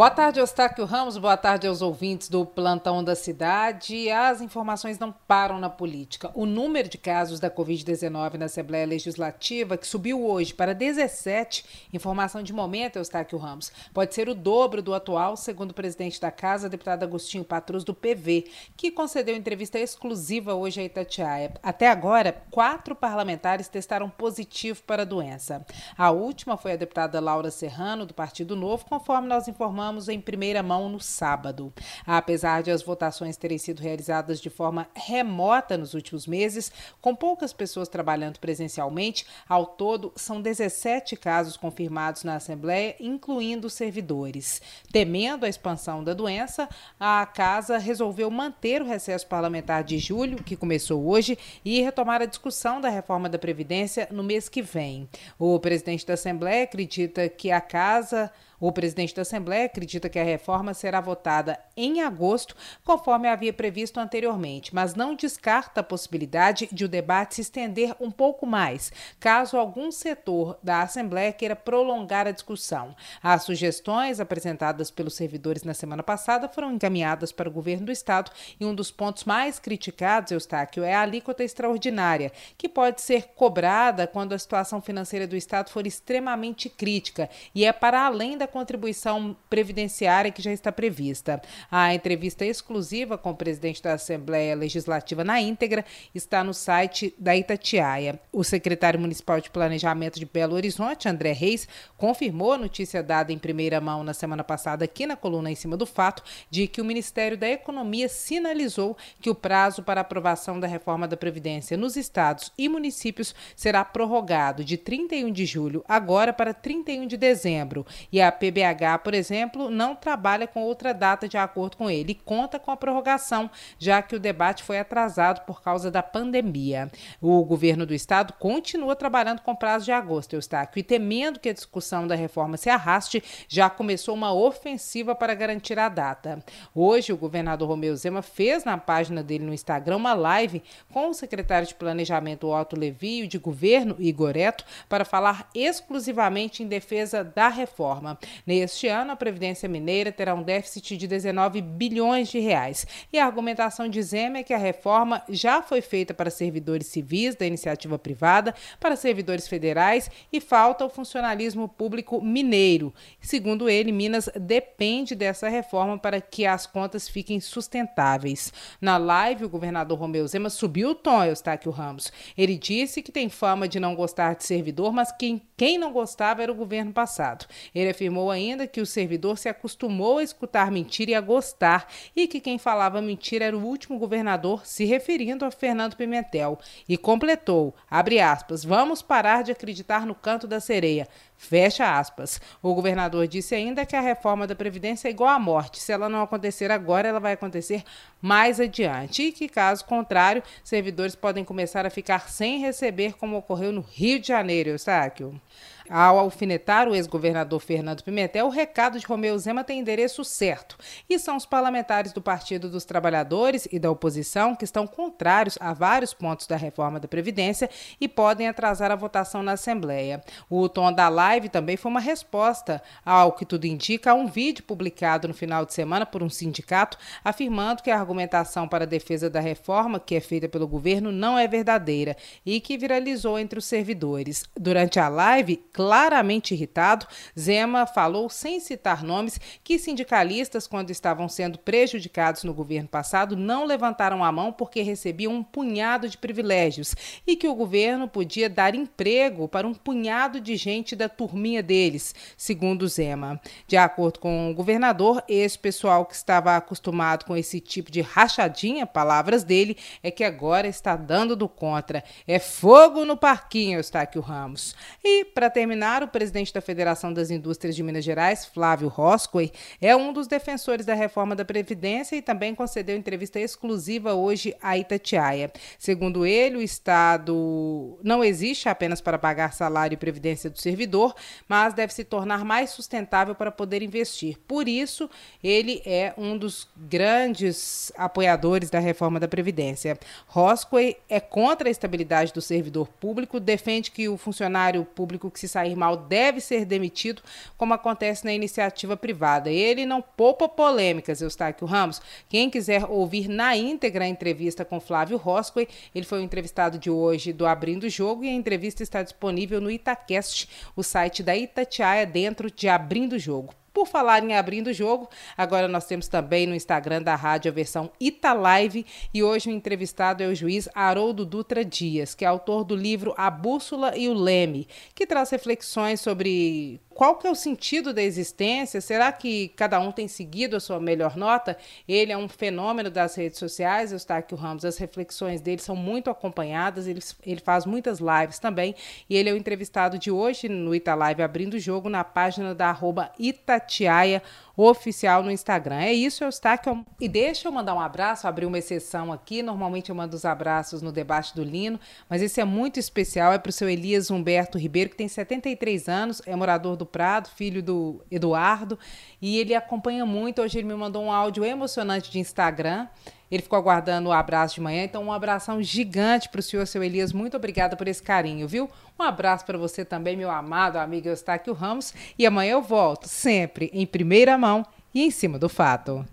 Boa tarde, Eustáquio Ramos. Boa tarde aos ouvintes do Plantão da Cidade. As informações não param na política. O número de casos da Covid-19 na Assembleia Legislativa, que subiu hoje para 17, informação de momento, Eustáquio Ramos, pode ser o dobro do atual, segundo o presidente da Casa, deputado Agostinho Patrus, do PV, que concedeu entrevista exclusiva hoje a Itatiaia. Até agora, quatro parlamentares testaram positivo para a doença. A última foi a deputada Laura Serrano, do Partido Novo, conforme nós informamos informamos em primeira mão no sábado. Apesar de as votações terem sido realizadas de forma remota nos últimos meses, com poucas pessoas trabalhando presencialmente, ao todo são 17 casos confirmados na Assembleia, incluindo servidores. Temendo a expansão da doença, a Casa resolveu manter o recesso parlamentar de julho, que começou hoje, e retomar a discussão da reforma da Previdência no mês que vem. O presidente da Assembleia acredita que a Casa o presidente da Assembleia acredita que a reforma será votada em agosto, conforme havia previsto anteriormente, mas não descarta a possibilidade de o debate se estender um pouco mais, caso algum setor da Assembleia queira prolongar a discussão. As sugestões apresentadas pelos servidores na semana passada foram encaminhadas para o governo do Estado e um dos pontos mais criticados, Eustáquio, é a alíquota extraordinária, que pode ser cobrada quando a situação financeira do Estado for extremamente crítica e é para além da contribuição previdenciária que já está prevista. A entrevista exclusiva com o presidente da Assembleia Legislativa na íntegra está no site da Itatiaia. O secretário municipal de Planejamento de Belo Horizonte, André Reis, confirmou a notícia dada em primeira mão na semana passada aqui na coluna em cima do fato de que o Ministério da Economia sinalizou que o prazo para aprovação da reforma da Previdência nos estados e municípios será prorrogado de 31 de julho agora para 31 de dezembro e a PBH, por exemplo, não trabalha com outra data de acordo com ele e conta com a prorrogação, já que o debate foi atrasado por causa da pandemia. O governo do estado continua trabalhando com prazo de agosto, Eustáquio, e temendo que a discussão da reforma se arraste, já começou uma ofensiva para garantir a data. Hoje, o governador Romeu Zema fez na página dele no Instagram uma live com o secretário de Planejamento Otto Levi e de governo Igor Eto para falar exclusivamente em defesa da reforma. Neste ano, a Previdência Mineira terá um déficit de 19 bilhões de reais. E a argumentação de Zema é que a reforma já foi feita para servidores civis da iniciativa privada, para servidores federais e falta o funcionalismo público mineiro. Segundo ele, Minas depende dessa reforma para que as contas fiquem sustentáveis. Na live, o governador Romeu Zema subiu o tom, Eustáquio Ramos. Ele disse que tem fama de não gostar de servidor, mas quem, quem não gostava era o governo passado. Ele afirmou afirmou ainda que o servidor se acostumou a escutar mentira e a gostar, e que quem falava mentira era o último governador, se referindo a Fernando Pimentel. E completou, aspas, vamos parar de acreditar no canto da sereia. Fecha aspas. O governador disse ainda que a reforma da Previdência é igual à morte. Se ela não acontecer agora, ela vai acontecer mais adiante. E que, caso contrário, servidores podem começar a ficar sem receber, como ocorreu no Rio de Janeiro, Eustáquio. Ao alfinetar o ex-governador Fernando Pimentel, o recado de Romeu Zema tem endereço certo. E são os parlamentares do Partido dos Trabalhadores e da oposição que estão contrários a vários pontos da reforma da Previdência e podem atrasar a votação na Assembleia. O tom da live também foi uma resposta ao que tudo indica a um vídeo publicado no final de semana por um sindicato afirmando que a argumentação para a defesa da reforma que é feita pelo governo não é verdadeira e que viralizou entre os servidores. Durante a live, claramente irritado, Zema falou, sem citar nomes, que sindicalistas, quando estavam sendo prejudicados no governo passado, não levantaram a mão porque recebiam um punhado de privilégios e que o governo podia dar emprego para um punhado de gente da turminha deles, segundo Zema. De acordo com o governador, esse pessoal que estava acostumado com esse tipo de rachadinha, palavras dele, é que agora está dando do contra. É fogo no parquinho, Eustáquio Ramos. E, para terminar, terminar, o presidente da Federação das Indústrias de Minas Gerais, Flávio Roscoe, é um dos defensores da reforma da Previdência e também concedeu entrevista exclusiva hoje à Itatiaia. Segundo ele, o Estado não existe apenas para pagar salário e previdência do servidor, mas deve se tornar mais sustentável para poder investir. Por isso, ele é um dos grandes apoiadores da reforma da Previdência. Roscoe é contra a estabilidade do servidor público, defende que o funcionário público que se sair mal deve ser demitido, como acontece na iniciativa privada. Ele não poupa polêmicas, Eustáquio Ramos. Quem quiser ouvir na íntegra a entrevista com Flávio Roscoe, ele foi o entrevistado de hoje do Abrindo o Jogo e a entrevista está disponível no Itacast, o site da Itatiaia dentro de Abrindo o Jogo. Por falar em abrindo o jogo, agora nós temos também no Instagram da rádio a versão Italive e hoje o entrevistado é o juiz Haroldo Dutra Dias, que é autor do livro A Bússola e o Leme, que traz reflexões sobre qual que é o sentido da existência? Será que cada um tem seguido a sua melhor nota? Ele é um fenômeno das redes sociais, Eustáquio Ramos, as reflexões dele são muito acompanhadas, ele, ele faz muitas lives também, e ele é o entrevistado de hoje no Italive Abrindo o Jogo, na página da arroba Itatiaia oficial no Instagram. É isso, Eustáquio. E deixa eu mandar um abraço, abrir uma exceção aqui. Normalmente eu mando os abraços no debate do Lino, mas esse é muito especial. É para o seu Elias Humberto Ribeiro, que tem 73 anos, é morador do Prado, filho do Eduardo, e ele acompanha muito. Hoje ele me mandou um áudio emocionante de Instagram. Ele ficou aguardando o abraço de manhã, então um abração gigante para o senhor, seu Elias. Muito obrigada por esse carinho, viu? Um abraço para você também, meu amado amigo Eustáquio Ramos. E amanhã eu volto, sempre em primeira mão e em cima do fato.